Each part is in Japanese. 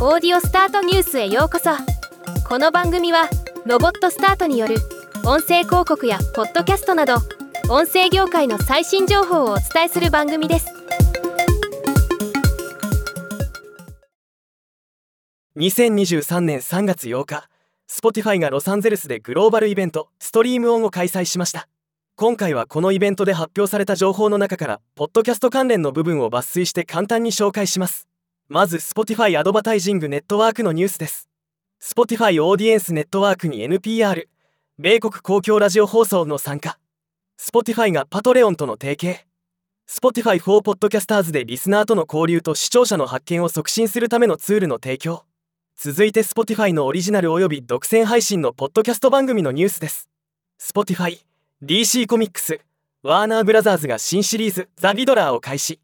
オーディオスタートニュースへようこそ。この番組はロボットスタートによる音声広告やポッドキャストなど音声業界の最新情報をお伝えする番組です。2023年3月8日 Spotify がロサンゼルスでグローバルイベントストリームオンを開催しました。今回はこのイベントで発表された情報の中からポッドキャスト関連の部分を抜粋して簡単に紹介します。まず Spotify アドバタイジングネットワークのニュースです。Spotify オーディエンスネットワークに NPR 米国公共ラジオ放送の参加。Spotify がパトレオンとの提携。Spotify for Podcasters でリスナーとの交流と視聴者の発見を促進するためのツールの提供。続いて Spotify のオリジナル及び独占配信のポッドキャスト番組のニュースです。Spotify DC コミックスワーナーブラザーズが新シリーズ「ザ・リドラー」を開始。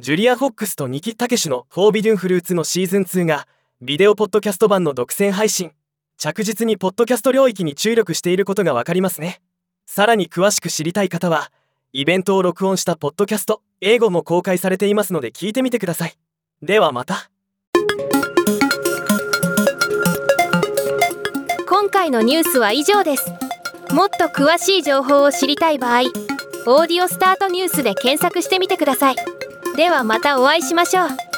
ジュリア・フォックスとニキ・タケシュの「フォービデュン・フルーツ」のシーズン2がビデオポッドキャスト版の独占配信。着実にポッドキャスト領域に注力していることがわかりますね。さらに詳しく知りたい方はイベントを録音したポッドキャスト英語も公開されていますので聞いてみてください。ではまた。今回のニュースは以上です。もっと詳しい情報を知りたい場合「オーディオスタートニュース」で検索してみてください。ではまたお会いしましょう。